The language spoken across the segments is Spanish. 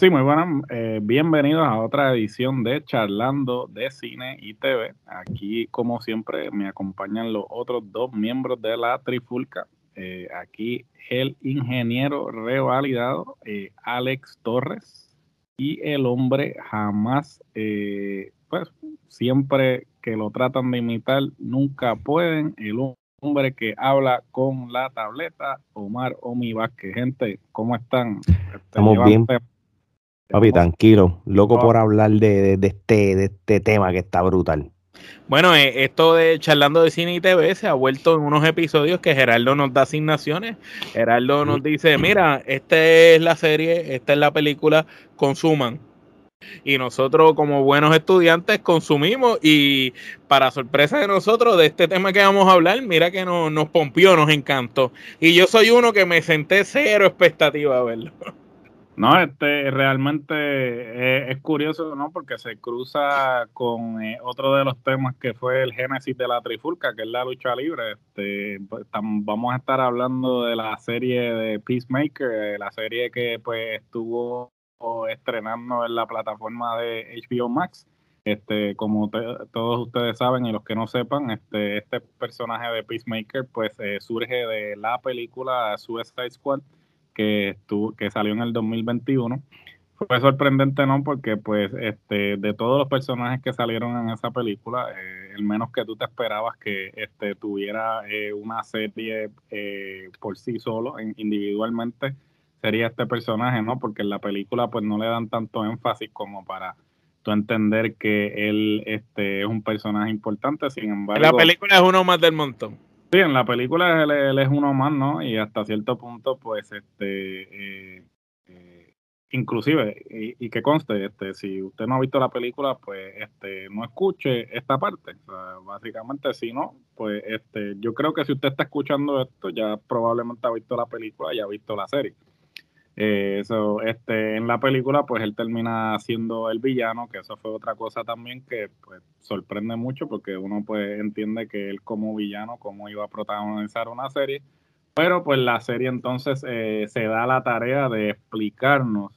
Sí, muy buenas. Eh, bienvenidos a otra edición de Charlando de Cine y TV. Aquí, como siempre, me acompañan los otros dos miembros de la Trifulca. Eh, aquí el ingeniero revalidado, eh, Alex Torres, y el hombre jamás, pues siempre que lo tratan de imitar, nunca pueden. El hombre que habla con la tableta, Omar Omi Vázquez. Gente, ¿cómo están? Estamos bien. Papi, tranquilo, loco por hablar de, este, de este tema que está brutal. Bueno, eh, esto de charlando de cine y TV se ha vuelto en unos episodios que Gerardo nos da asignaciones. Gerardo nos dice, mira, esta es la serie, esta es la película, consuman. Y nosotros como buenos estudiantes consumimos y para sorpresa de nosotros de este tema que vamos a hablar, mira que nos, nos pompió, nos encantó. Y yo soy uno que me senté cero expectativa a verlo. No, este realmente es, curioso, ¿no? Porque se cruza con eh, otro de los temas que fue el génesis de la trifulca, que es la lucha libre. Este, pues, vamos a estar hablando de la serie de Peacemaker, la serie que pues estuvo estrenando en la plataforma de HBO Max. Este, como todos ustedes saben y los que no sepan, este, este personaje de Peacemaker pues eh, surge de la película Suicide Squad que, estuvo, que salió en el 2021. Fue sorprendente, ¿no? Porque, pues, este, de todos los personajes que salieron en esa película, eh, el menos que tú te esperabas que este, tuviera eh, una serie eh, por sí solo, individualmente, sería este personaje, ¿no? Porque en la película, pues, no le dan tanto énfasis como para tú entender que él este, es un personaje importante. Sin embargo, la película es uno más del montón. Sí, en la película él, es uno más, ¿no? Y hasta cierto punto, pues, este, eh, eh, inclusive, y, que conste, este, si usted no ha visto la película, pues, este, no escuche esta parte. O sea, básicamente, si no, pues, este, yo creo que si usted está escuchando esto, ya probablemente ha visto la película y ha visto la serie. Eh, eso, este, en la película, pues él termina siendo el villano, que eso fue otra cosa también que pues, sorprende mucho porque uno pues entiende que él como villano, cómo iba a protagonizar una serie, pero pues la serie entonces eh, se da la tarea de explicarnos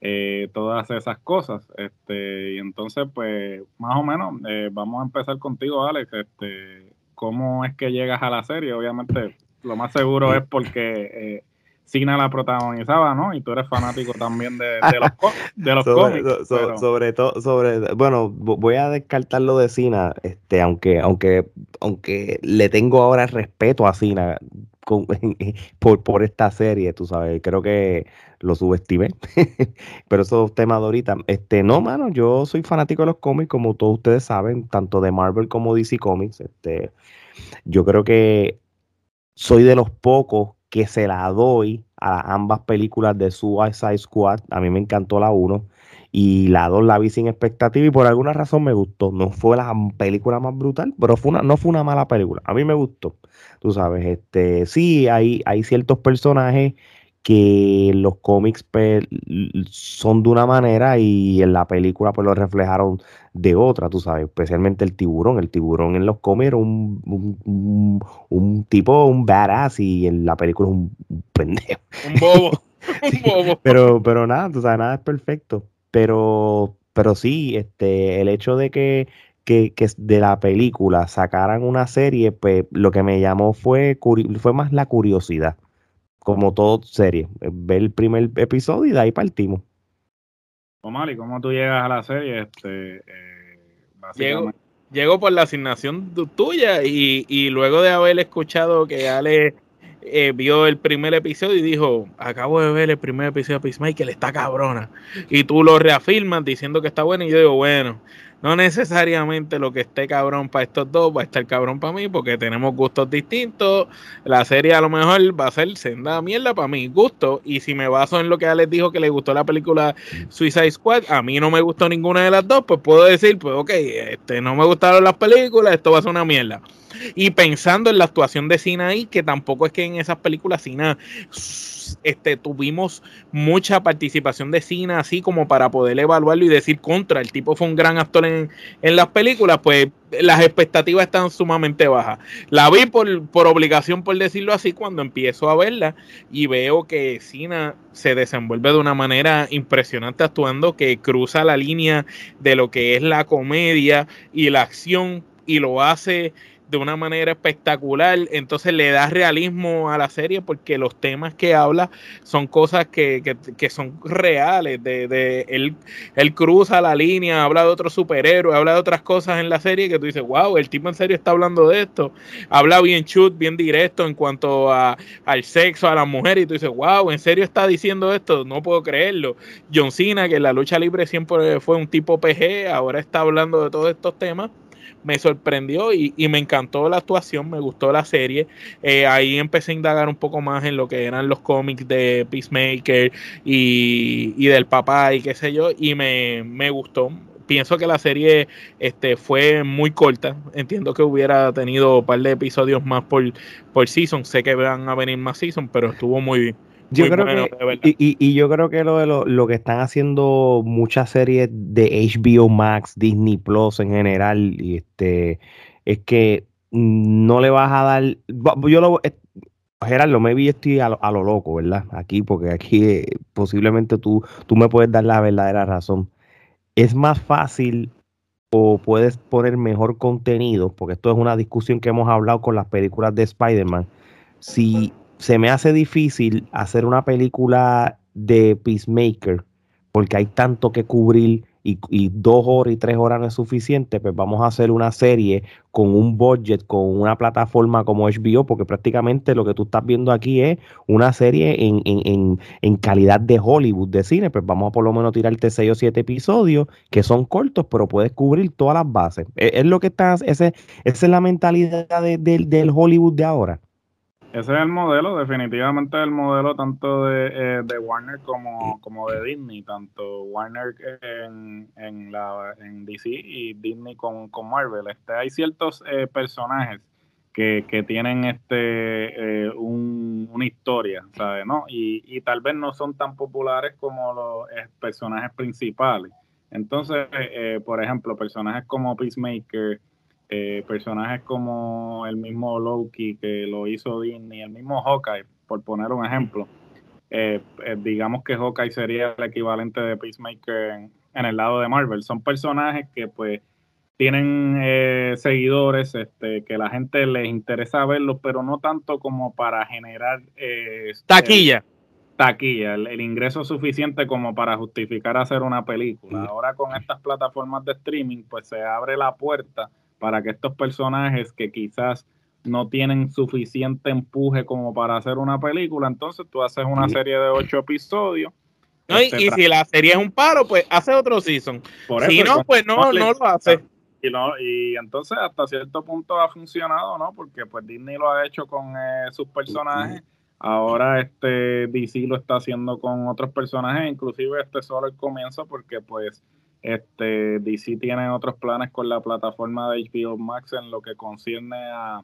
eh, todas esas cosas. Este, y entonces, pues, más o menos, vamos a empezar contigo, Alex. Este, ¿Cómo es que llegas a la serie? Obviamente, lo más seguro es porque Cina la protagonizaba, ¿no? Y tú eres fanático también de, los, de los cómics. Sobre todo, sobre, bueno, voy a descartar lo de Cina, este, aunque, aunque, aunque le tengo ahora respeto a Cina por, por esta serie, tú sabes, creo que lo subestimé, pero esos temas de ahorita, este, no, mano, yo soy fanático de los cómics, como todos ustedes saben, tanto de Marvel como DC Comics, este, yo creo que soy de los pocos que se la doy a ambas películas de Suicide Squad. A mí me encantó la 1 y la 2 la vi sin expectativa y por alguna razón me gustó. No fue la película más brutal, pero fue una, no fue una mala película. A mí me gustó. Tú sabes, este, sí, hay, hay ciertos personajes que los cómics pues, son de una manera y en la película pues lo reflejaron de otra, tú sabes, especialmente el tiburón. El tiburón en los cómics era un, un, tipo, un badass y en la película es un, pendejo. Un bobo. un bobo. Pero, pero nada, tú sabes, nada es perfecto. Pero, pero sí, este, el hecho de que que, que, de la película sacaran una serie, pues lo que me llamó fue, fue más la curiosidad como todo serie. Eh, ver el primer episodio y de ahí partimos. Omar, ¿y cómo tú llegas a la serie? Este, eh, llego, por la asignación tuya y, y, luego de haber escuchado que Ale eh, vio el primer episodio y dijo, acabo de ver el primer episodio de Peacemaker, está cabrona. Y tú lo reafirmas diciendo que está bueno y yo digo, bueno, no necesariamente lo que esté cabrón para estos dos va a estar cabrón para mí porque tenemos gustos distintos. La serie a lo mejor va a ser senda mierda para mi gusto. Y si me baso en lo que Alex dijo que le gustó la película Suicide Squad, a mí no me gustó ninguna de las dos, pues puedo decir, pues ok, este, no me gustaron las películas, esto va a ser una mierda. Y pensando en la actuación de Cina ahí, que tampoco es que en esas películas Cina este, tuvimos mucha participación de Cina así como para poder evaluarlo y decir contra, el tipo fue un gran actor en en, las películas, pues las expectativas están sumamente bajas. La vi por, por obligación, por decirlo así, cuando empiezo a verla y veo que Sina se desenvuelve de una manera impresionante actuando, que cruza la línea de lo que es la comedia y la acción y lo hace de una manera espectacular, entonces le da realismo a la serie porque los temas que habla son cosas que, que, son reales, de, de él, él, cruza la línea, habla de otros superhéroes, habla de otras cosas en la serie que tú dices, wow, el tipo en serio está hablando de esto, habla bien chut, bien directo en cuanto a, al sexo, a la mujer, y tú dices, wow, en serio está diciendo esto, no puedo creerlo. John Cena, que en la lucha libre siempre fue un tipo PG, ahora está hablando de todos estos temas me sorprendió y, me encantó la actuación, me gustó la serie. Eh, ahí empecé a indagar un poco más en lo que eran los cómics de Peacemaker y, del papá y qué sé yo, y me, gustó. Pienso que la serie este, fue muy corta. Entiendo que hubiera tenido un par de episodios más por, por season. Sé que van a venir más season, pero estuvo muy bien. Yo creo que, y, yo creo que lo de lo, que están haciendo muchas series de HBO Max, Disney Plus en general, y este, es que no le vas a dar. Yo lo. Eh, Gerardo, me vi estoy a lo, a lo, loco, ¿verdad? Aquí, porque aquí eh, posiblemente tú, tú me puedes dar la verdadera razón. Es más fácil o puedes poner mejor contenido, porque esto es una discusión que hemos hablado con las películas de Spider-Man. Si se me hace difícil hacer una película de Peacemaker porque hay tanto que cubrir y, dos horas y tres horas no es suficiente, pues vamos a hacer una serie con un budget, con una plataforma como HBO, porque prácticamente lo que tú estás viendo aquí es una serie en, calidad de Hollywood, de cine, pues vamos a por lo menos tirarte seis o siete episodios que son cortos, pero puedes cubrir todas las bases. E, es, lo que estás, esa es la mentalidad del Hollywood de ahora. Ese es el modelo, definitivamente el modelo tanto de, eh, de Warner como, como, de Disney, tanto Warner en, en, la, en DC y Disney con, con Marvel. Este, hay ciertos eh, personajes que, que, tienen este eh, un, una historia, ¿sabes? ¿no? Y, y, tal vez no son tan populares como los personajes principales. Entonces, por ejemplo, personajes como Peacemaker, eh, personajes como el mismo Loki que lo hizo Disney, el mismo Hawkeye, por poner un ejemplo. Eh, eh, digamos que Hawkeye sería el equivalente de Peacemaker en, el lado de Marvel. Son personajes que pues tienen seguidores, este, que la gente les interesa verlos, pero no tanto como para generar taquilla. taquilla, el, ingreso suficiente como para justificar hacer una película. Ahora con estas plataformas de streaming, pues se abre la puerta para que estos personajes que quizás no tienen suficiente empuje como para hacer una película, entonces tú haces una serie de ocho episodios. y, si la serie es un paro, pues hace otro season. si no, pues no, no lo hace. Y, y entonces hasta cierto punto ha funcionado, ¿no? Porque pues Disney lo ha hecho con eh, sus personajes. Ahora este DC lo está haciendo con otros personajes, inclusive este solo el comienzo porque pues este, DC tiene otros planes con la plataforma de HBO Max en lo que concierne a,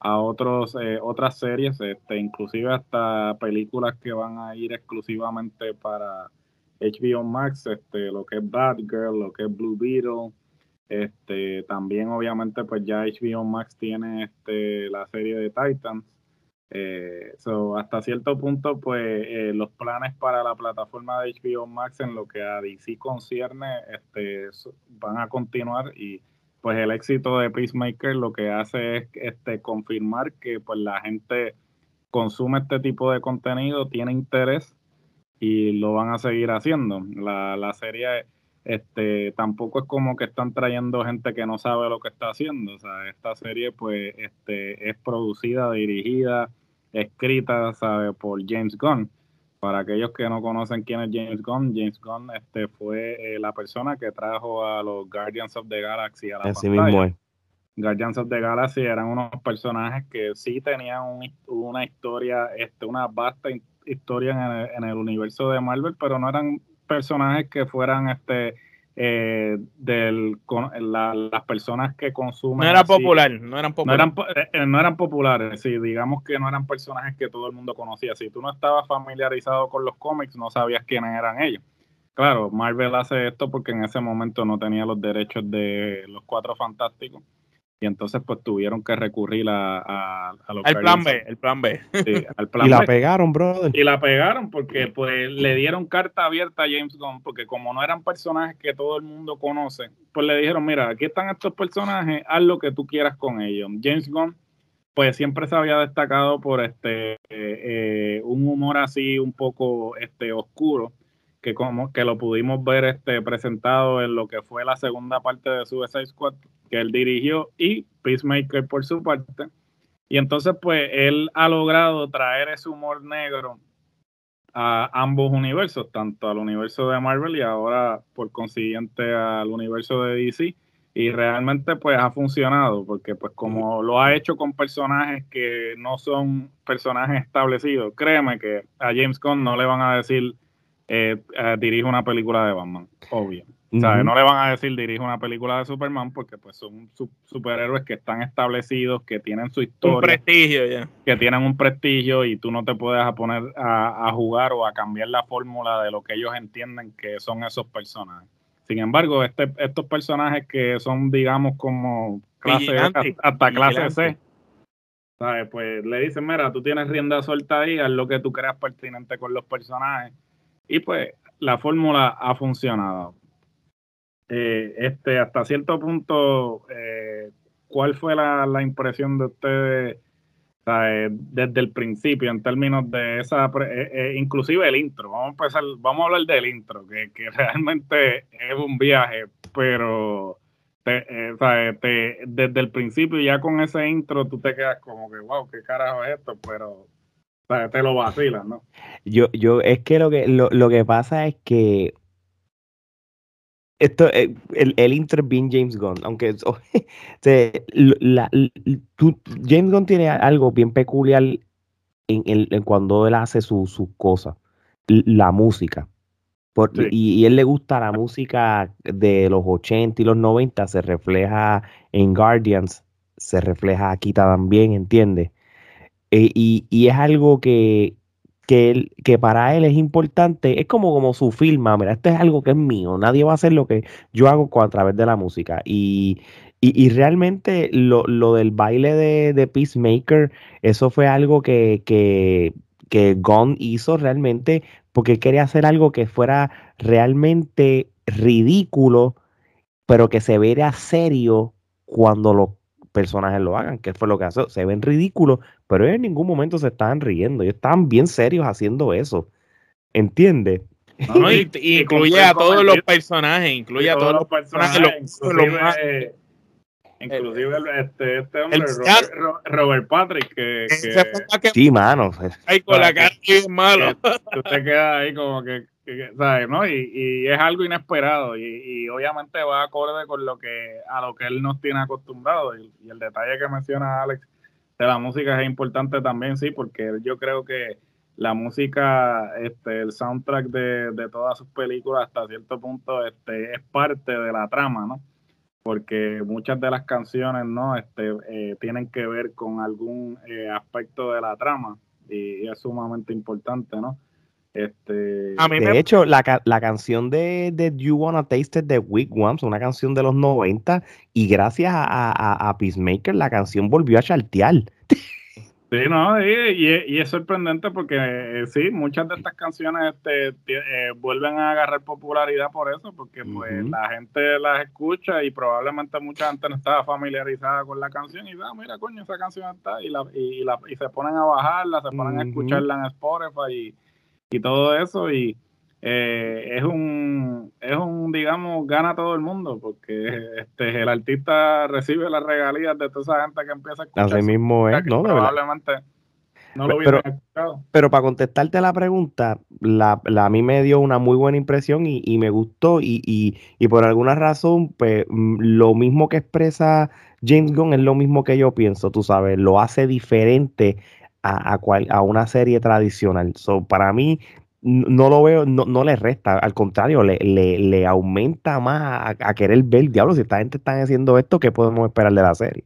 otros, eh, otras series, este, inclusive hasta películas que van a ir exclusivamente para HBO Max, este, lo que es Batgirl, lo que es Blue Beetle, este, también obviamente pues ya HBO Max tiene este, la serie de Titans, eh, so, hasta cierto punto, pues eh, los planes para la plataforma de HBO Max en lo que a DC concierne este, van a continuar y pues el éxito de Peacemaker lo que hace es este, confirmar que pues la gente consume este tipo de contenido, tiene interés y lo van a seguir haciendo. La, la serie este, tampoco es como que están trayendo gente que no sabe lo que está haciendo. O sea, esta serie pues este, es producida, dirigida, escrita ¿sabe? por James Gunn. Para aquellos que no conocen quién es James Gunn, James Gunn este, fue eh, la persona que trajo a los Guardians of the Galaxy a la Así pantalla. Guardians of the Galaxy eran unos personajes que sí tenían una historia, este, una vasta historia en el, en el universo de Marvel, pero no eran personajes que fueran este eh, del las personas que consumen. No era popular, no eran populares. Eh, eh, no eran, populares, sí, digamos que no eran personajes que todo el mundo conocía. Si tú no estabas familiarizado con los cómics, no sabías quiénes eran ellos. claro, Marvel hace esto porque en ese momento no tenía los derechos de los cuatro fantásticos y entonces pues tuvieron que recurrir a, a, al plan B, el plan B. y la pegaron, brother. Y la pegaron porque pues le dieron carta abierta a James Gunn porque como no eran personajes que todo el mundo conoce, pues le dijeron, mira, aquí están estos personajes, haz lo que tú quieras con ellos. James Gunn pues siempre se había destacado por este eh, eh, un humor así un poco este oscuro que como que lo pudimos ver este presentado en lo que fue la segunda parte de Suicide Squad que él dirigió y Peacemaker por su parte y entonces pues él ha logrado traer ese humor negro a ambos universos tanto al universo de Marvel y ahora por consiguiente al universo de DC y realmente pues ha funcionado porque pues como lo ha hecho con personajes que no son personajes establecidos, créeme que a James Gunn no le van a decir eh, eh dirige una película de Batman, obvio. No le van a decir dirige una película de Superman porque pues son superhéroes que están establecidos, que tienen su historia. Un prestigio ya. Que tienen un prestigio y tú no te puedes poner a, a jugar o a cambiar la fórmula de lo que ellos entienden que son esos personajes. Sin embargo, este, estos personajes que son, digamos, como clase hasta, clase C, ¿sabes? Pues le dicen, mira, tú tienes rienda suelta ahí, haz lo que tú creas pertinente con los personajes. Y pues la fórmula ha funcionado. Eh, este, hasta cierto punto, eh, ¿cuál fue la, la impresión de ustedes desde el principio en términos de esa, eh, eh, inclusive el intro, vamos a empezar, vamos a hablar del intro, que, realmente es un viaje, pero eh, desde el principio ya con ese intro tú te quedas como que, wow, qué carajo es esto, pero te lo vacilas, ¿no? Yo, yo, es que lo que, lo, lo que pasa es que esto, eh, el, el intro bien James Gunn, aunque la, James Gunn tiene algo bien peculiar en, en, cuando él hace sus su cosas, la música. y, él le gusta la música de los 80 y los 90, se refleja en Guardians, se refleja aquí también, ¿entiendes? Eh, y, y, es algo que, que, él, que para él es importante, es como, como su firma, mira, esto es algo que es mío, nadie va a hacer lo que yo hago a través de la música. Y, y, realmente lo, lo, del baile de, de, Peacemaker, eso fue algo que, que, que Gon hizo realmente porque quería hacer algo que fuera realmente ridículo, pero que se viera serio cuando los personajes lo hagan, que fue lo que hace. Se ven ridículos, pero en ningún momento se estaban riendo. Ellos estaban bien serios haciendo eso. ¿Entiendes? incluye a todos los personajes, incluye a todos los personajes. inclusive, este, este hombre, Robert, Patrick, que, sí, mano. Ahí con la cara bien malo. Usted queda ahí como que, ¿sabes? ¿no? Y, y, es algo inesperado y, y, obviamente va acorde con lo que a lo que él nos tiene acostumbrado y, el detalle que menciona Alex de la música es importante también, sí, porque yo creo que la música, este, el soundtrack de, de todas sus películas hasta cierto punto este, es parte de la trama, ¿no? Porque muchas de las canciones, ¿no? Este, eh, tienen que ver con algún eh, aspecto de la trama y, es sumamente importante, ¿no? Este, de hecho, la, la, canción de, de, You Wanna Taste It de Wigwams, una canción de los 90, y gracias a, a, a Peacemaker la canción volvió a chartear. Sí, no, y, y, es sorprendente porque eh, sí, muchas de estas canciones este, eh, vuelven a agarrar popularidad por eso, porque pues la gente las escucha y probablemente mucha gente no estaba familiarizada con la canción y da, ah, mira, coño, esa canción está y, la, y, la, y se ponen a bajarla, se ponen a escucharla en Spotify y y todo eso y eh, es un es un digamos gana todo el mundo porque este el artista recibe las regalías de toda esa gente que empieza a escuchar así mismo es no probablemente no lo pero, pero para contestarte la pregunta la, la, a mí me dio una muy buena impresión y, y me gustó y, y, y, por alguna razón pues mm, lo mismo que expresa James Gunn es lo mismo que yo pienso tú sabes lo hace diferente a, a, una serie tradicional. So, para mí, no lo veo, no, no le resta, al contrario, le, le, aumenta más a, querer ver, diablo, si esta gente está haciendo esto, ¿qué podemos esperar de la serie?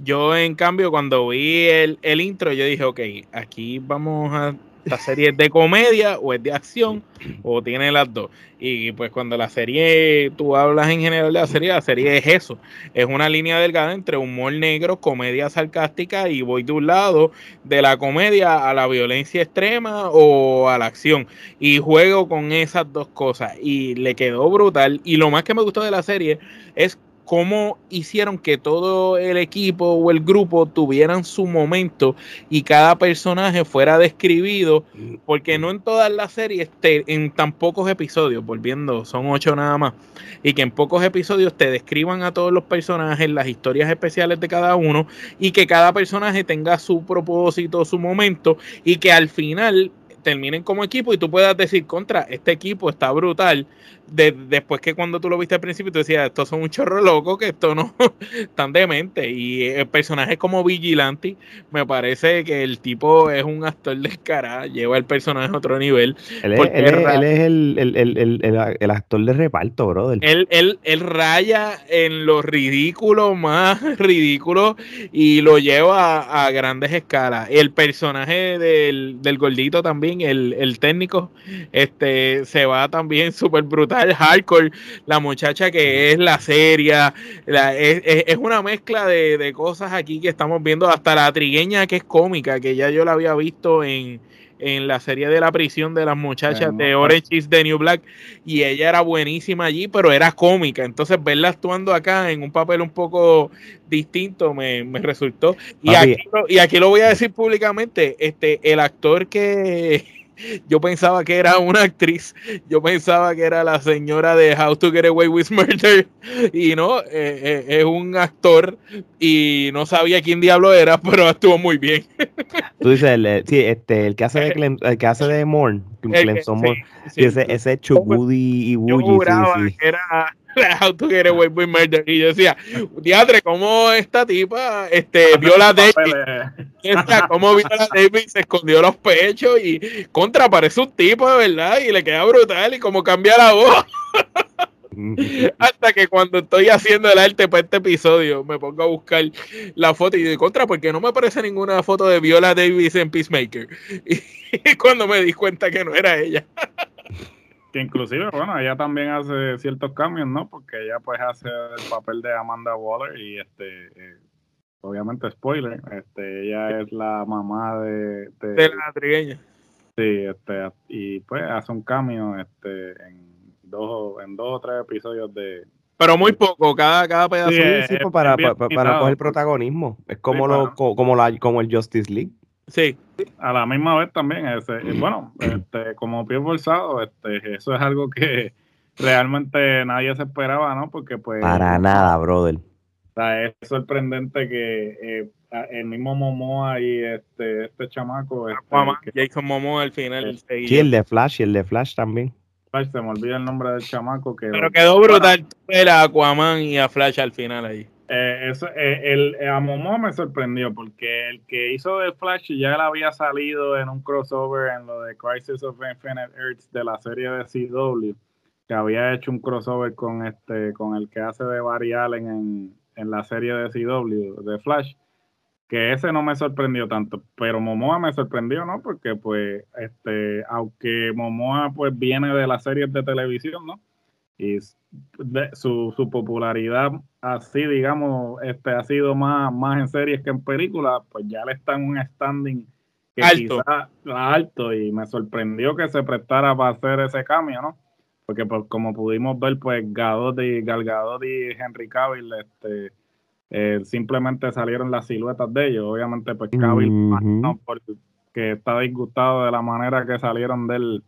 Yo, en cambio, cuando vi el, intro, yo dije, ok, aquí vamos a, esta serie es de comedia o es de acción o tiene las dos. Y pues cuando la serie, tú hablas en general de la serie, la serie es eso, es una línea delgada entre humor negro, comedia sarcástica y voy de un lado de la comedia a la violencia extrema o a la acción. Y juego con esas dos cosas y le quedó brutal. Y lo más que me gustó de la serie es cómo hicieron que todo el equipo o el grupo tuvieran su momento y cada personaje fuera describido, porque no en todas las series, en tan pocos episodios, volviendo, son ocho nada más, y que en pocos episodios te describan a todos los personajes, las historias especiales de cada uno, y que cada personaje tenga su propósito, su momento, y que al final terminen como equipo y tú puedas decir contra, este equipo está brutal, después que cuando tú lo viste al principio, tú decías, estos son un chorro loco, que esto no tan demente. Y el personaje como Vigilante, me parece que el tipo es un actor descarado, lleva el personaje a otro nivel. Él es, el, actor de reparto, brother. Él, él, él raya en lo ridículo, más ridículo, y lo lleva a, grandes escalas. El personaje del, del gordito también, el, el técnico, este se va también súper brutal el hardcore, la muchacha que es la seria, es, una mezcla de, cosas aquí que estamos viendo, hasta la trigueña que es cómica, que ya yo la había visto en, la serie de la prisión de las muchachas de Orange is the New Black y ella era buenísima allí, pero era cómica. Entonces verla actuando acá en un papel un poco distinto me, resultó. Y aquí, y aquí lo voy a decir públicamente, este el actor que yo pensaba que era una actriz, yo pensaba que era la señora de How to Get Away with Murder y no, eh, eh, es un actor y no sabía quién diablo era, pero actuó muy bien. Tú dices, el, sí, este, el que hace de, Clem, el que hace de Morn, Clemson Morn, ese, ese Chubudi y Bully, sí, sí. era How to Get Away with Murder. Y yo decía, diadre, ¿cómo esta tipa este, Viola Davis? Esta, ¿Cómo Viola Davis se escondió los pechos? Y contra, parece un tipo de verdad. Y le queda brutal. Y cómo cambia la voz. Hasta que cuando estoy haciendo el arte para este episodio, me pongo a buscar la foto y digo, contra, porque no me aparece ninguna foto de Viola Davis en Peacemaker. Y cuando me di cuenta que no era ella. Que inclusive, bueno, ella también hace ciertos cambios, ¿no? Porque ella pues hace el papel de Amanda Waller y este, eh, obviamente spoiler, este, ella es la mamá de... De, la trigueña. Sí, este, y pues hace un cambio este, en, dos, en dos o tres episodios de... Pero muy poco, cada, cada pedazo. Sí, pues, para, para, para, coger protagonismo. Es como, lo, como, la, como el Justice League. Sí. A la misma vez también, ese, bueno, este, como pie forzado, este, eso es algo que realmente nadie se esperaba, ¿no? Porque pues... Para nada, brother. O sea, es sorprendente que eh, el mismo Momoa y este, este chamaco... Este, Jason Momoa al final. sí, el de Flash y el de Flash también. Flash, se me olvida el nombre del chamaco. que Pero quedó brutal ver a Aquaman y a Flash al final ahí. Eh, eso, eh, el, eh, a Momo me sorprendió porque el que hizo de Flash ya él había salido en un crossover en lo de Crisis of Infinite Earths de la serie de CW, que había hecho un crossover con este con el que hace de Barry Allen en, en la serie de CW de Flash, que ese no me sorprendió tanto, pero Momoa me sorprendió, ¿no? Porque pues este aunque Momoa pues viene de las series de televisión, ¿no? Y su, su, popularidad así, digamos, este ha sido más, más en series que en películas, pues ya le está en un standing que alto. alto y me sorprendió que se prestara para hacer ese cambio, ¿no? Porque pues, como pudimos ver, pues Gadot y Gal y Henry Cavill, este, eh, simplemente salieron las siluetas de ellos. Obviamente, pues Cavill, no, porque está disgustado de la manera que salieron de él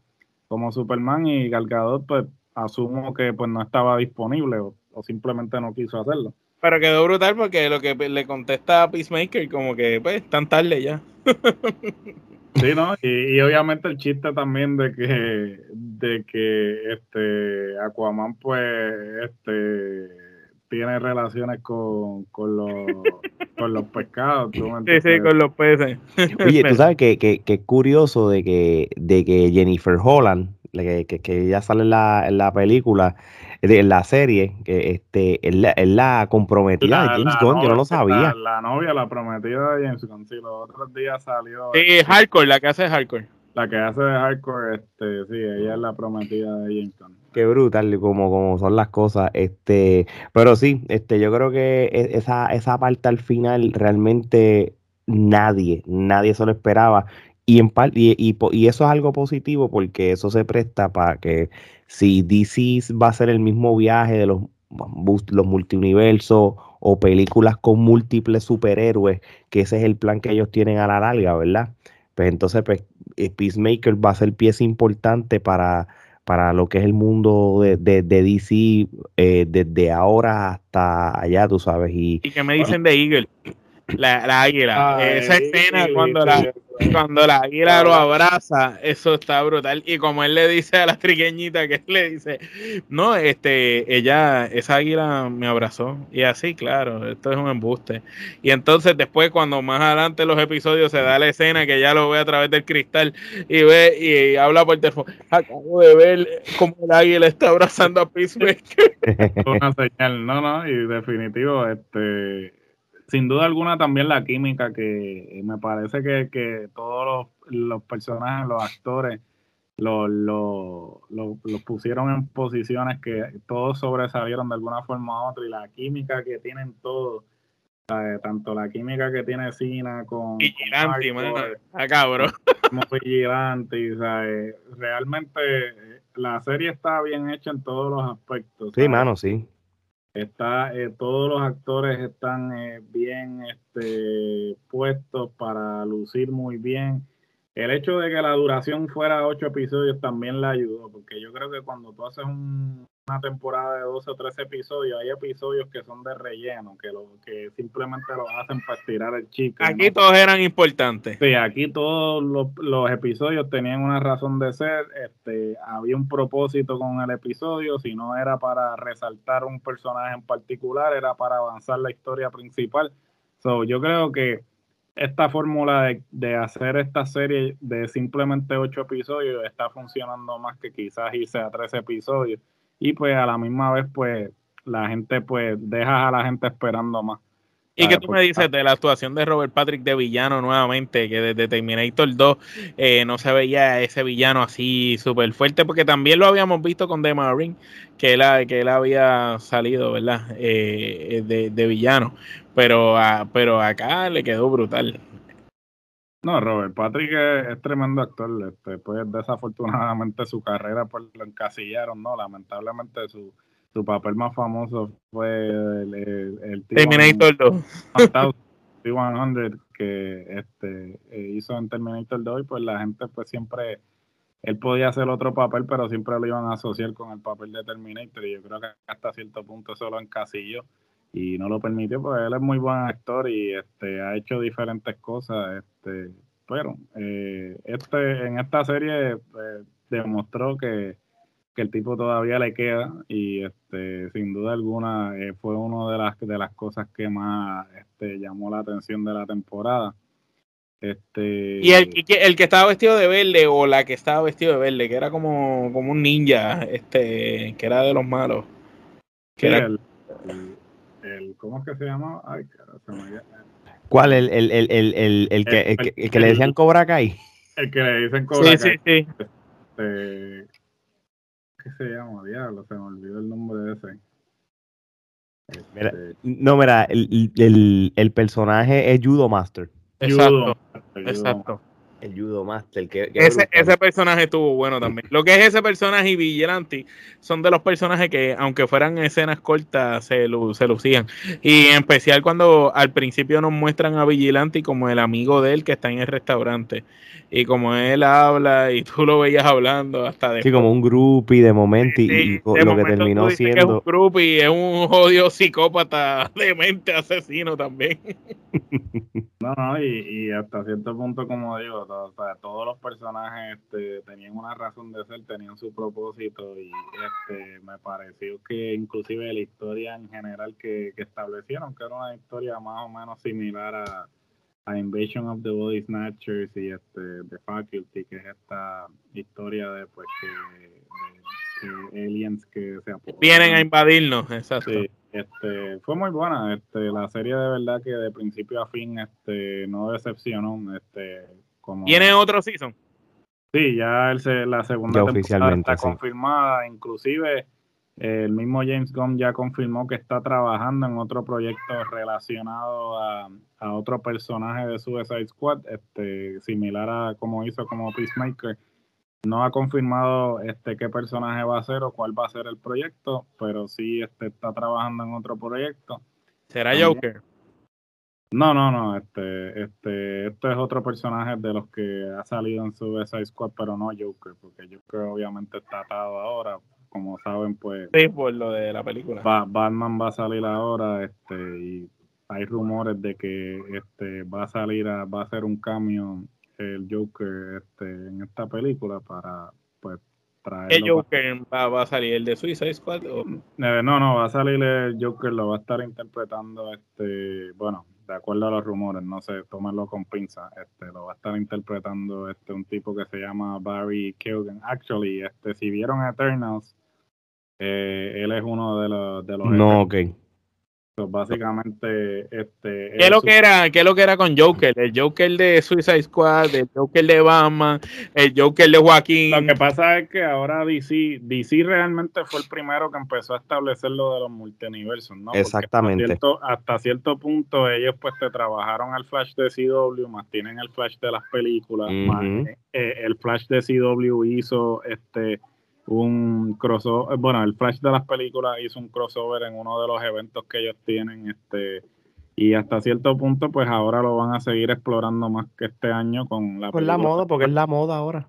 como Superman y Gal pues asumo que pues no estaba disponible o, simplemente no quiso hacerlo. Pero quedó brutal porque lo que le contesta a Peacemaker como que pues tan tarde ya. sí, ¿no? Y, obviamente el chiste también de que de que este Aquaman pues este tiene relaciones con, con los con los pescados. sí, sí, con los peces. Oye, tú sabes que, que, que es curioso de que, de que Jennifer Holland que, que, ya sale en la, en la película, en la serie, que este, es la, es la comprometida de James Gunn, yo no lo sabía. La, novia, la prometida de James Gunn, sí, los otros días salió. Sí, Hardcore, la que hace Hardcore. La que hace de hardcore, este, sí, ella es la prometida de James Qué brutal, como, como son las cosas. Este, pero sí, este, yo creo que e, esa, esa parte al final realmente nadie, nadie se lo esperaba. Y, en y, y, y, eso es algo positivo porque eso se presta para que si DC va a ser el mismo viaje de los, los multiuniversos o películas con múltiples superhéroes, que ese es el plan que ellos tienen a la larga, ¿verdad? Pues entonces pues, eh, Peacemaker va a ser pieza importante para, para lo que es el mundo de, de, DC eh, desde ahora hasta allá, tú sabes. Y, ¿Y qué me dicen de Eagle? La, la águila. Esa escena cuando la, cuando la águila lo abraza, eso está brutal. Y como él le dice a la triqueñita, que él le dice, no, este, ella, esa águila me abrazó. Y así, claro, esto es un embuste. Y entonces después, cuando más adelante los episodios se da la escena que ya lo ve a través del cristal y ve y habla por teléfono, acabo de ver cómo el águila está abrazando a Peacemaker. Una señal, no, no, y definitivo, este sin duda alguna también la química que me parece que, todos los, personajes, los actores, los, los, pusieron en posiciones que todos sobresalieron de alguna forma u otra y la química que tienen todos, tanto la química que tiene Sina con... Vigilante, mano. Acá, bro. Como vigilante, ¿sabes? realmente la serie está bien hecha en todos los aspectos. Sí, mano, sí. Está, eh, todos los actores están eh, bien este, puestos para lucir muy bien. El hecho de que la duración fuera ocho episodios también le ayudó, porque yo creo que cuando tú haces un, una temporada de 12 o 13 episodios, hay episodios que son de relleno, que lo que simplemente lo hacen para estirar el chico. Aquí todos eran importantes. Sí, aquí todos los, episodios tenían una razón de ser, este, había un propósito con el episodio, si no era para resaltar un personaje en particular, era para avanzar la historia principal. So, yo creo que esta fórmula de, de, hacer esta serie de simplemente ocho episodios está funcionando más que quizás hice a tres episodios y pues a la misma vez pues la gente pues deja a la gente esperando más. ¿Y qué tú me dices de la actuación de Robert Patrick de villano nuevamente? Que desde Terminator 2 eh, no se veía ese villano así súper fuerte, porque también lo habíamos visto con The Marine, que él, que él había salido, ¿verdad? Eh, de, villano. Pero, pero acá le quedó brutal. No, Robert Patrick es, tremendo actor. Este, pues desafortunadamente su carrera pues lo encasillaron, ¿no? Lamentablemente su, su papel más famoso fue el, el, Terminator 2. 100 que este, eh, hizo en Terminator 2 y pues la gente pues siempre él podía hacer otro papel pero siempre lo iban a asociar con el papel de Terminator y yo creo que hasta cierto punto eso lo encasilló y no lo permitió porque él es muy buen actor y este ha hecho diferentes cosas este pero eh, este en esta serie eh, demostró que, el tipo todavía le queda y este sin duda alguna eh, fue una de las de las cosas que más este, llamó la atención de la temporada. Este y el, el que estaba vestido de verde o la que estaba vestido de verde que era como, como un ninja este que era de los malos. Que era el, el, ¿cómo es que se llama? Ay, se me... ¿Cuál? ¿El, el, el, el, el que, el, que le decían Cobra Kai? El que le dicen Cobra Kai. Sí, sí, sí. Este, ¿Qué se llama? Diablo, se me olvidó el nombre de ese. Mira, este, no, mira, el, el, el personaje es Judo Master. Exacto. Exacto el Judo Master. Que, ese, ese, personaje estuvo bueno también. Lo que es ese personaje y Vigilante son de los personajes que, aunque fueran escenas cortas, se, se lucían. Y en especial cuando al principio nos muestran a Vigilante como el amigo de él que está en el restaurante y como él habla y tú lo veías hablando hasta de Sí, como un groupie de momento y, lo que terminó siendo... Que es un groupie, es un odio psicópata, demente, asesino también. no, no, y, hasta cierto punto, como digo, todos los personajes este, tenían una razón de ser, tenían su propósito y este, me pareció que inclusive la historia en general que, que establecieron, que era una historia más o menos similar a Invasion of the Body Snatchers y este The Faculty, que es esta historia de pues que aliens que se vienen a invadirnos, exacto. este, fue muy buena, este, la serie de verdad que de principio a fin este no decepcionó, este como ¿Tiene otro season? Sí, ya la segunda temporada está confirmada, inclusive el mismo James Gunn ya confirmó que está trabajando en otro proyecto relacionado a, otro personaje de Suicide Squad, este, similar a como hizo como Peacemaker. No ha confirmado este qué personaje va a ser o cuál va a ser el proyecto, pero sí este, está trabajando en otro proyecto. ¿Será Joker? No, no, no, este, este, este es otro personaje de los que ha salido en Suicide Squad, pero no Joker, porque Joker obviamente está atado ahora, como saben, pues. Sí, por lo de la película. Batman va a salir ahora, este, y hay rumores de que este va a salir, a, va a ser un cambio el Joker este, en esta película para, pues, traer. ¿El Joker va, a salir el de Suicide Squad? O? Eh, no, no, va a salir el Joker, lo va a estar interpretando, este, bueno, de acuerdo a los rumores, no sé, tómenlo con pinza, este, lo va a estar interpretando este un tipo que se llama Barry Keoghan. Actually, este, si vieron Eternals, eh, él es uno de los... De los no, ok. Básicamente, este... ¿Qué es, lo que era, ¿Qué es lo que era con Joker? El Joker de Suicide Squad, el Joker de Batman, el Joker de Joaquín. Lo que pasa es que ahora DC, DC realmente fue el primero que empezó a establecer lo de los multiversos, ¿no? Exactamente. hasta cierto, punto ellos pues te trabajaron al Flash de CW, más tienen el Flash de las películas, más eh, el Flash de CW hizo este un crossover, bueno, el Flash de las películas hizo un crossover en uno de los eventos que ellos tienen, este, y hasta cierto punto, pues ahora lo van a seguir explorando más que este año con la Con la moda, porque es la moda ahora.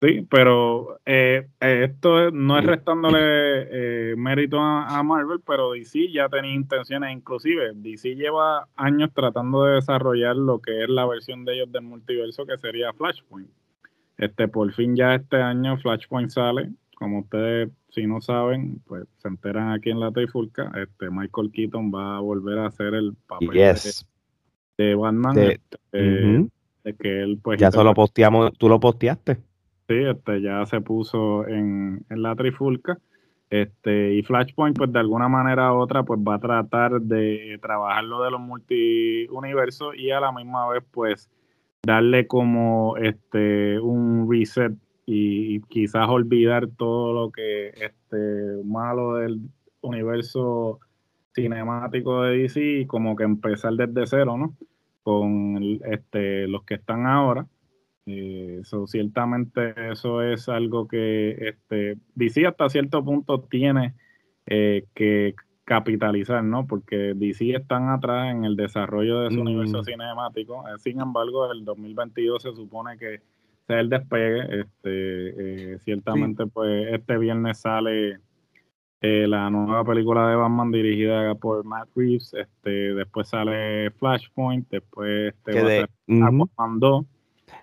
Sí, pero eh, eh, esto no es restándole eh, mérito a, Marvel, pero DC ya tenía intenciones, inclusive DC lleva años tratando de desarrollar lo que es la versión de ellos del multiverso, que sería Flashpoint. Este, por fin ya este año Flashpoint sale. Como ustedes, si no saben, pues se enteran aquí en la Trifulca. Este, Michael Keaton va a volver a hacer el papel de, Batman. Este, de, que él, pues. Ya solo posteamos, tú lo posteaste. Sí, este, ya se puso en, en la Trifulca. Este, y Flashpoint, pues de alguna manera u otra, pues va a tratar de trabajar lo de los multiuniversos y a la misma vez, pues, darle como este un reset y, quizás olvidar todo lo que este malo del universo cinemático de DC y como que empezar desde cero, ¿no? Con este los que están ahora. Eh, ciertamente eso es algo que este DC hasta cierto punto tiene eh, que capitalizar, ¿no? Porque DC están atrás en el desarrollo de su universo mm. cinemático. Eh, sin embargo, el 2022 se supone que sea el despegue. Este, eh, ciertamente, pues este viernes sale eh, la nueva película de Batman dirigida por Matt Reeves. Este, después sale Flashpoint, después este va a ser Aquaman 2.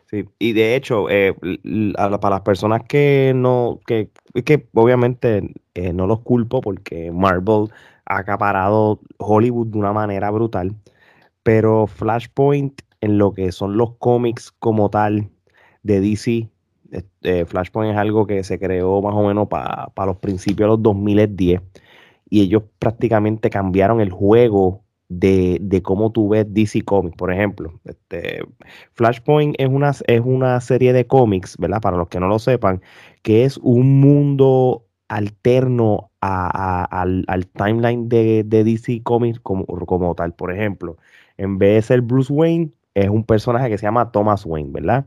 Sí, y de hecho, para las personas que no, que, que obviamente no los culpo porque Marvel acaparado Hollywood de una manera brutal. Pero Flashpoint, en lo que son los cómics como tal de DC, este, Flashpoint es algo que se creó más o menos para los principios de los 2010. Y ellos prácticamente cambiaron el juego de, cómo tú ves DC Comics. Por ejemplo, este, Flashpoint es una, es una serie de cómics, ¿verdad? Para los que no lo sepan, que es un mundo alterno al, timeline de, DC Comics como, como, tal. Por ejemplo, en vez de ser Bruce Wayne, es un personaje que se llama Thomas Wayne, ¿verdad?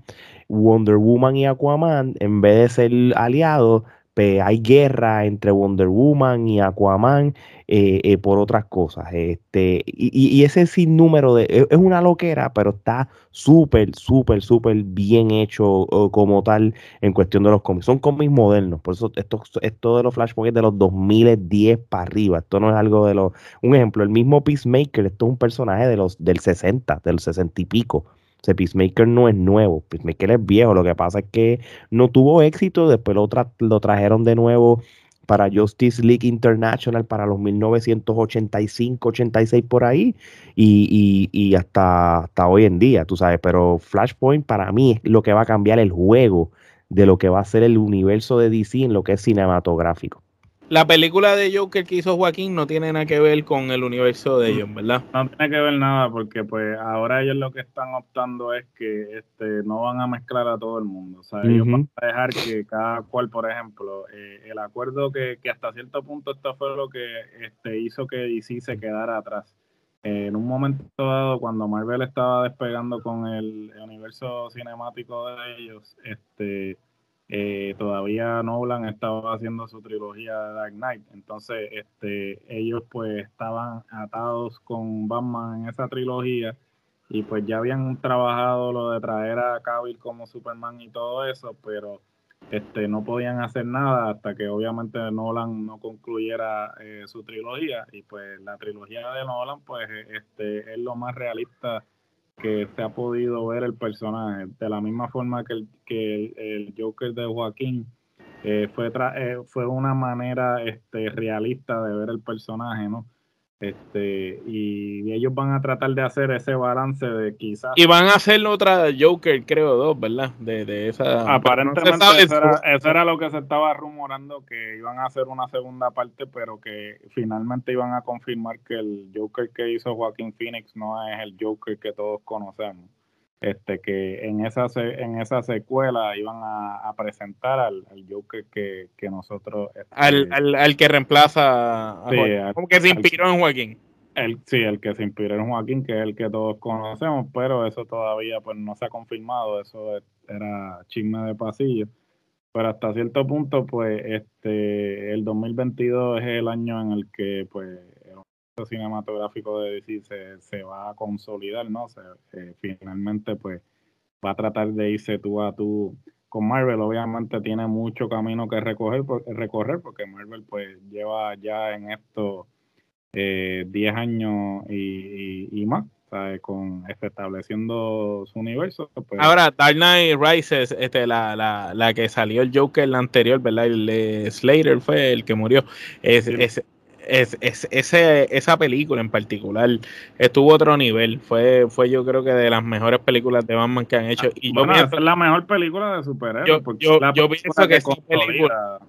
Wonder Woman y Aquaman, en vez de ser aliados, hay guerra entre Wonder Woman y Aquaman eh, eh, por otras cosas. Este, y, ese sinnúmero de. Es una loquera, pero está súper, súper, súper bien hecho como tal en cuestión de los cómics. Son cómics modernos. Por eso esto, esto de los Flashpoints de los 2010 para arriba. Esto no es algo de los. Un ejemplo, el mismo Peacemaker, esto es un personaje de los del 60, del 60 y pico. O Peacemaker no es nuevo, Peacemaker es viejo, lo que pasa es que no tuvo éxito, después lo, trajeron de nuevo para Justice League International para los 1985, 86 por ahí y, y, hasta, hasta hoy en día, tú sabes, pero Flashpoint para mí es lo que va a cambiar el juego de lo que va a ser el universo de DC en lo que es cinematográfico. La película de Joker que hizo Joaquín no tiene nada que ver con el universo de ellos, ¿verdad? No tiene que ver nada porque pues ahora ellos lo que están optando es que este no van a mezclar a todo el mundo. O sea, ellos van a dejar que cada cual, por ejemplo, eh, el acuerdo que, que, hasta cierto punto esto fue lo que este, hizo que DC se quedara atrás. en un momento dado, cuando Marvel estaba despegando con el universo cinemático de ellos, este eh, todavía Nolan estaba haciendo su trilogía de Dark Knight, entonces este, ellos pues estaban atados con Batman en esa trilogía y pues ya habían trabajado lo de traer a Cavill como Superman y todo eso, pero este, no podían hacer nada hasta que obviamente Nolan no concluyera eh, su trilogía. Y pues la trilogía de Nolan pues este, es lo más realista que se ha podido ver el personaje. De la misma forma que el, que el, Joker de Joaquín eh, fue, eh, fue una manera este, realista de ver el personaje, ¿no? Este, y ellos van a tratar de hacer ese balance de quizás. Y van a hacer otra Joker, creo, dos, ¿verdad? De, de esa. Aparentemente, eso, era, lo que se estaba rumorando, que iban a hacer una segunda parte, pero que finalmente iban a confirmar que el Joker que hizo Joaquín Phoenix no es el Joker que todos conocemos este que en esa en esa secuela iban a, presentar al, Joker que, nosotros este, al, al, que reemplaza a como que se inspiró en Joaquín el, sí, el que se inspiró en Joaquín, que es el que todos conocemos, pero eso todavía pues no se ha confirmado, eso era chisme de pasillo. Pero hasta cierto punto, pues, este, el 2022 es el año en el que, pues, cinematográfico de DC se, se va a consolidar, ¿no? Se, eh, finalmente, pues, va a tratar de irse tú a tú con Marvel. Obviamente tiene mucho camino que recorrer, recorrer porque Marvel, pues, lleva ya en esto 10 eh, años y, y, más. con este, estableciendo su universo. Pues. Ahora, Dark Knight Rises, este, la, la, la que salió el Joker, la anterior, ¿verdad? El Slater fue el que murió. Es, es, es, ese, esa película en particular estuvo a otro nivel. Fue, fue yo creo que de las mejores películas de Batman que han hecho. Y bueno, es la mejor película de superhéroes. Yo, yo, pienso que, esa película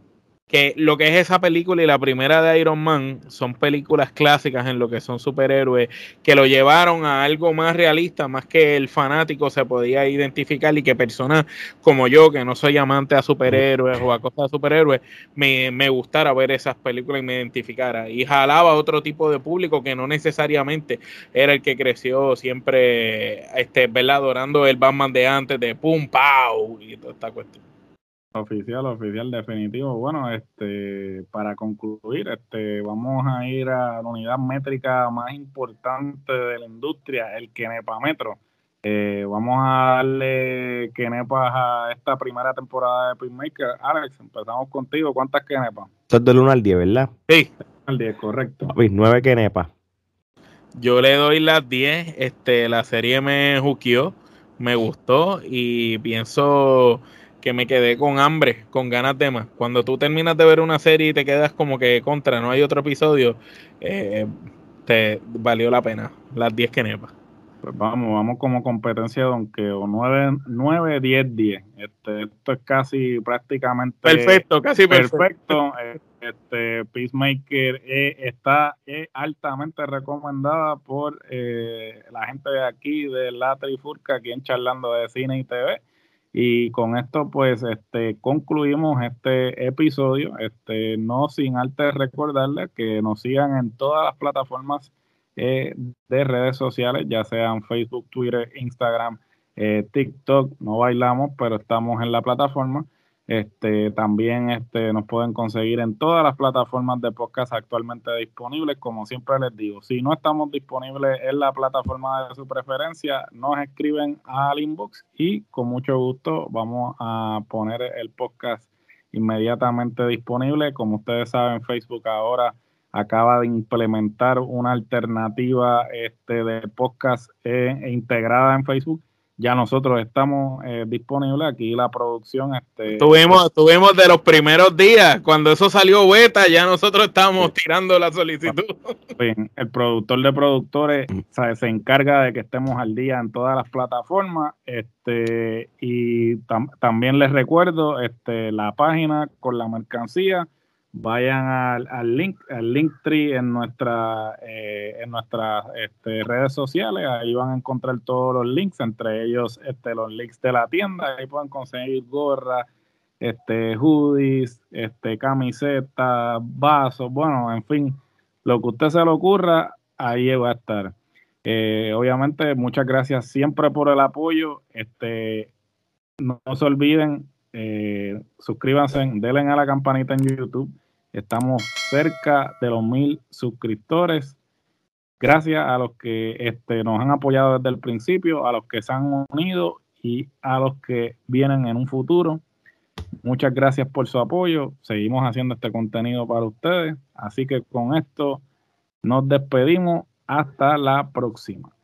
que lo que es esa película y la primera de Iron Man son películas clásicas en lo que son superhéroes, que lo llevaron a algo más realista, más que el fanático se podía identificar y que personas como yo, que no soy amante a superhéroes o a cosas de superhéroes, me, me gustara ver esas películas y me identificara. Y jalaba a otro tipo de público que no necesariamente era el que creció siempre, este, ¿verdad? Adorando el Batman de antes, de pum, pau, y toda esta cuestión. Oficial, oficial, definitivo. Bueno, este, para concluir, este, vamos a ir a la unidad métrica más importante de la industria, el Kenepa Metro. Eh, vamos a darle Kenepas a esta primera temporada de Pinmaker. Alex, empezamos contigo. ¿Cuántas Kenepas? Esto es del 1 al 10, ¿verdad? Sí. Al 10, correcto. 9 Kenepas. Yo le doy las 10. Este, la serie me juqueó, me gustó y pienso que me quedé con hambre, con ganas de más. Cuando tú terminas de ver una serie y te quedas como que contra, no hay otro episodio, eh, te valió la pena. Las 10 que nepa. Pues vamos, vamos como competencia de o 9, 9 10, 10. Este, esto es casi prácticamente perfecto, casi perfecto. Este, Peacemaker eh, está altamente recomendada por eh, la gente de aquí de la Trifurca, aquí en Charlando de Cine y TV. Y con esto, pues, este, concluimos este episodio. Este, no sin antes recordarles que nos sigan en todas las plataformas eh, de redes sociales, ya sean Facebook, Twitter, Instagram, eh, TikTok. No bailamos, pero estamos en la plataforma. Este, también este, nos pueden conseguir en todas las plataformas de podcast actualmente disponibles. Como siempre les digo, si no estamos disponibles en la plataforma de su preferencia, nos escriben al inbox y con mucho gusto vamos a poner el podcast inmediatamente disponible. Como ustedes saben, Facebook ahora acaba de implementar una alternativa este, de podcast eh, integrada en Facebook ya nosotros estamos eh, disponibles aquí la producción este tuvimos tuvimos de los primeros días cuando eso salió beta ya nosotros estábamos tirando la solicitud. El productor de productores se encarga de que estemos al día en todas las plataformas este y también les recuerdo este la página con la mercancía vayan al, link, al link tree en nuestra, eh, en nuestras este, redes sociales, ahí van a encontrar todos los links, entre ellos este, los links de la tienda, ahí pueden conseguir gorras, este, hoodies, este, camisetas, vasos, bueno, en fin, lo que usted se le ocurra, ahí va a estar. Eh, obviamente, muchas gracias siempre por el apoyo. Este, no, se olviden, eh, suscríbanse, denle a la campanita en YouTube. Estamos cerca de los mil suscriptores. Gracias a los que este, nos han apoyado desde el principio, a los que se han unido y a los que vienen en un futuro. Muchas gracias por su apoyo. Seguimos haciendo este contenido para ustedes. Así que con esto nos despedimos. Hasta la próxima.